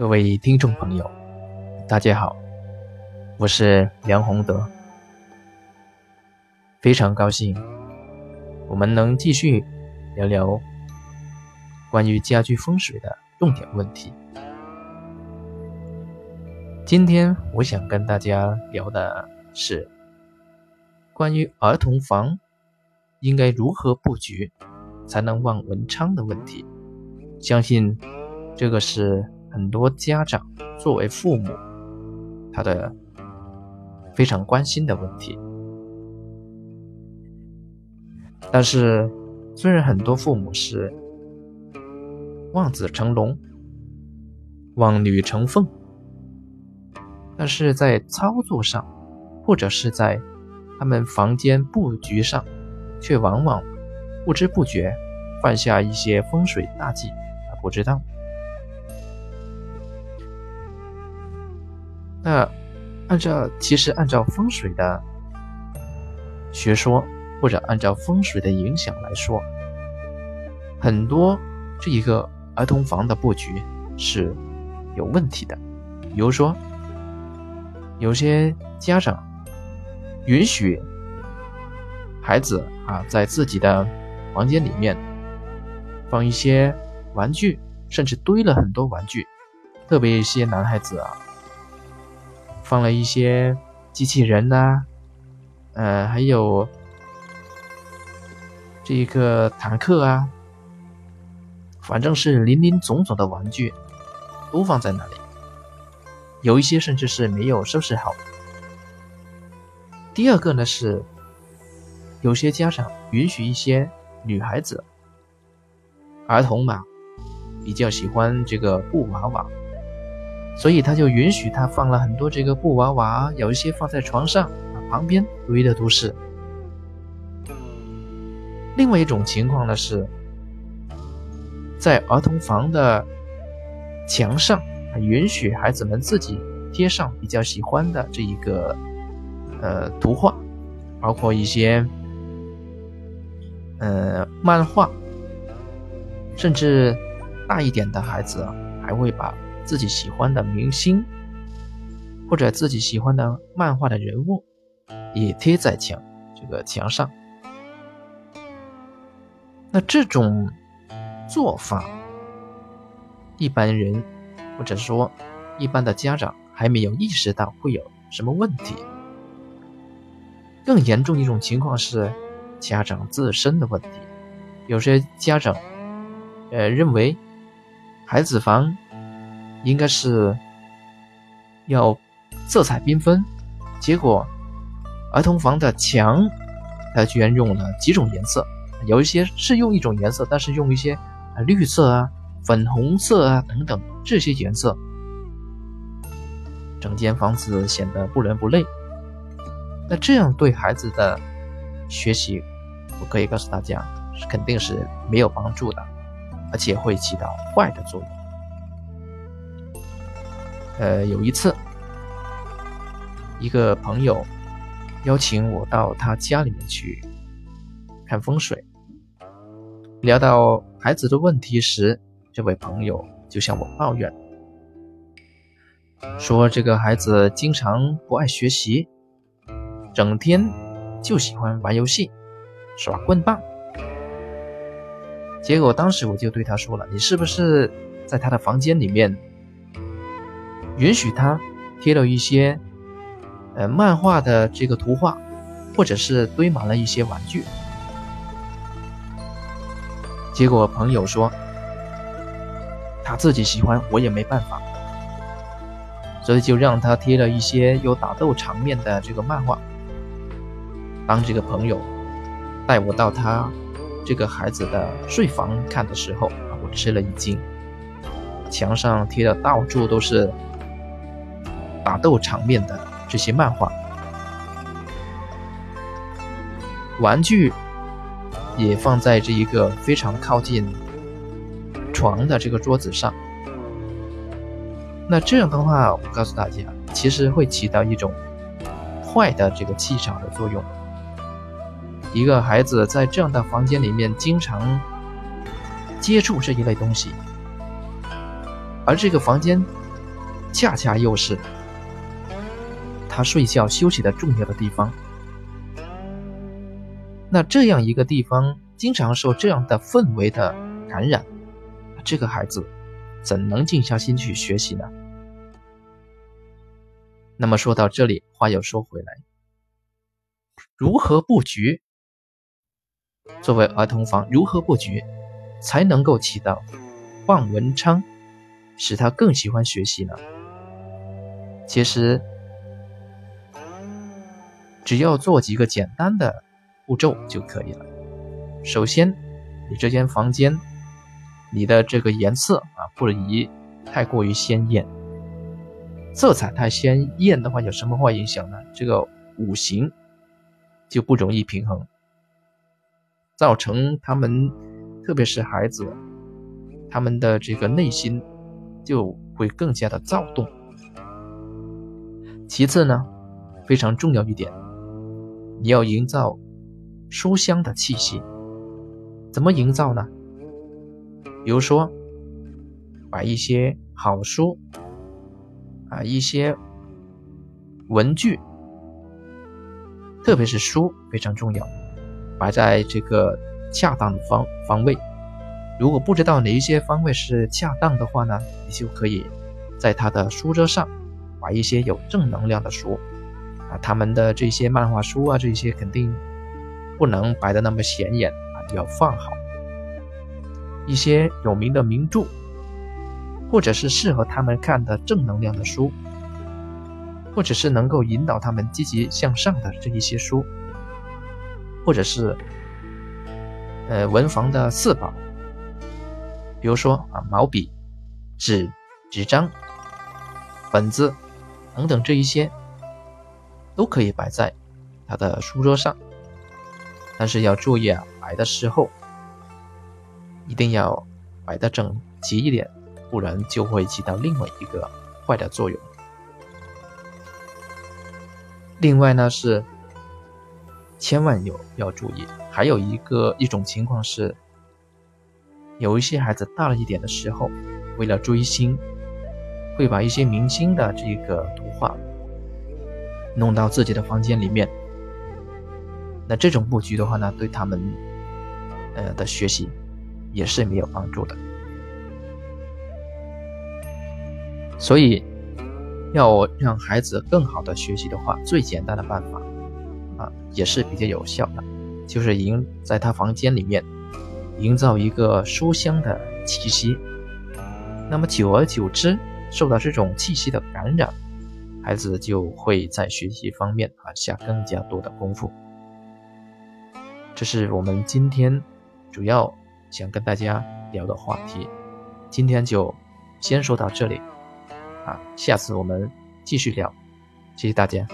各位听众朋友，大家好，我是梁宏德，非常高兴我们能继续聊聊关于家居风水的重点问题。今天我想跟大家聊的是关于儿童房应该如何布局才能望文昌的问题。相信这个是。很多家长作为父母，他的非常关心的问题。但是，虽然很多父母是望子成龙、望女成凤，但是在操作上，或者是在他们房间布局上，却往往不知不觉犯下一些风水大忌，他不知道。那按照其实按照风水的学说，或者按照风水的影响来说，很多这一个儿童房的布局是有问题的。比如说，有些家长允许孩子啊在自己的房间里面放一些玩具，甚至堆了很多玩具，特别一些男孩子啊。放了一些机器人呐，呃，还有这个坦克啊，反正是林林总总的玩具都放在那里，有一些甚至是没有收拾好。第二个呢是，有些家长允许一些女孩子、儿童嘛，比较喜欢这个布娃娃。所以他就允许他放了很多这个布娃娃，有一些放在床上啊，旁边堆的都是。另外一种情况呢是，在儿童房的墙上，允许孩子们自己贴上比较喜欢的这一个呃图画，包括一些呃漫画，甚至大一点的孩子还会把。自己喜欢的明星，或者自己喜欢的漫画的人物，也贴在墙这个墙上。那这种做法，一般人或者说一般的家长还没有意识到会有什么问题。更严重一种情况是家长自身的问题。有些家长，呃，认为孩子房。应该是要色彩缤纷，结果儿童房的墙，它居然用了几种颜色，有一些是用一种颜色，但是用一些绿色啊、粉红色啊等等这些颜色，整间房子显得不伦不类。那这样对孩子的学习，我可以告诉大家，肯定是没有帮助的，而且会起到坏的作用。呃，有一次，一个朋友邀请我到他家里面去看风水。聊到孩子的问题时，这位朋友就向我抱怨，说这个孩子经常不爱学习，整天就喜欢玩游戏、耍棍棒。结果当时我就对他说了：“你是不是在他的房间里面？”允许他贴了一些，呃，漫画的这个图画，或者是堆满了一些玩具。结果朋友说，他自己喜欢，我也没办法，所以就让他贴了一些有打斗场面的这个漫画。当这个朋友带我到他这个孩子的睡房看的时候，我吃了一惊，墙上贴的到处都是。打斗场面的这些漫画，玩具也放在这一个非常靠近床的这个桌子上。那这样的话，我告诉大家，其实会起到一种坏的这个气场的作用。一个孩子在这样的房间里面经常接触这一类东西，而这个房间恰恰又是他睡觉休息的重要的地方。那这样一个地方，经常受这样的氛围的感染，这个孩子怎能静下心去学习呢？那么说到这里，话又说回来，如何布局？作为儿童房，如何布局才能够起到望文昌，使他更喜欢学习呢？其实，只要做几个简单的步骤就可以了。首先，你这间房间，你的这个颜色啊，不宜太过于鲜艳。色彩太鲜艳的话，有什么坏影响呢？这个五行就不容易平衡。造成他们，特别是孩子，他们的这个内心就会更加的躁动。其次呢，非常重要一点，你要营造书香的气息。怎么营造呢？比如说，把一些好书啊，一些文具，特别是书非常重要。摆在这个恰当的方方位，如果不知道哪一些方位是恰当的话呢，你就可以在他的书桌上摆一些有正能量的书啊，他们的这些漫画书啊，这些肯定不能摆的那么显眼啊，要放好一些有名的名著，或者是适合他们看的正能量的书，或者是能够引导他们积极向上的这一些书。或者是，呃，文房的四宝，比如说啊，毛笔、纸、纸张、本子等等这一些，都可以摆在他的书桌上。但是要注意啊，摆的时候一定要摆的整齐一点，不然就会起到另外一个坏的作用。另外呢是。千万有要注意，还有一个一种情况是，有一些孩子大了一点的时候，为了追星，会把一些明星的这个图画弄到自己的房间里面。那这种布局的话呢，对他们呃的学习也是没有帮助的。所以，要让孩子更好的学习的话，最简单的办法。啊，也是比较有效的，就是营在他房间里面营造一个书香的气息。那么久而久之，受到这种气息的感染，孩子就会在学习方面啊下更加多的功夫。这是我们今天主要想跟大家聊的话题。今天就先说到这里，啊，下次我们继续聊。谢谢大家。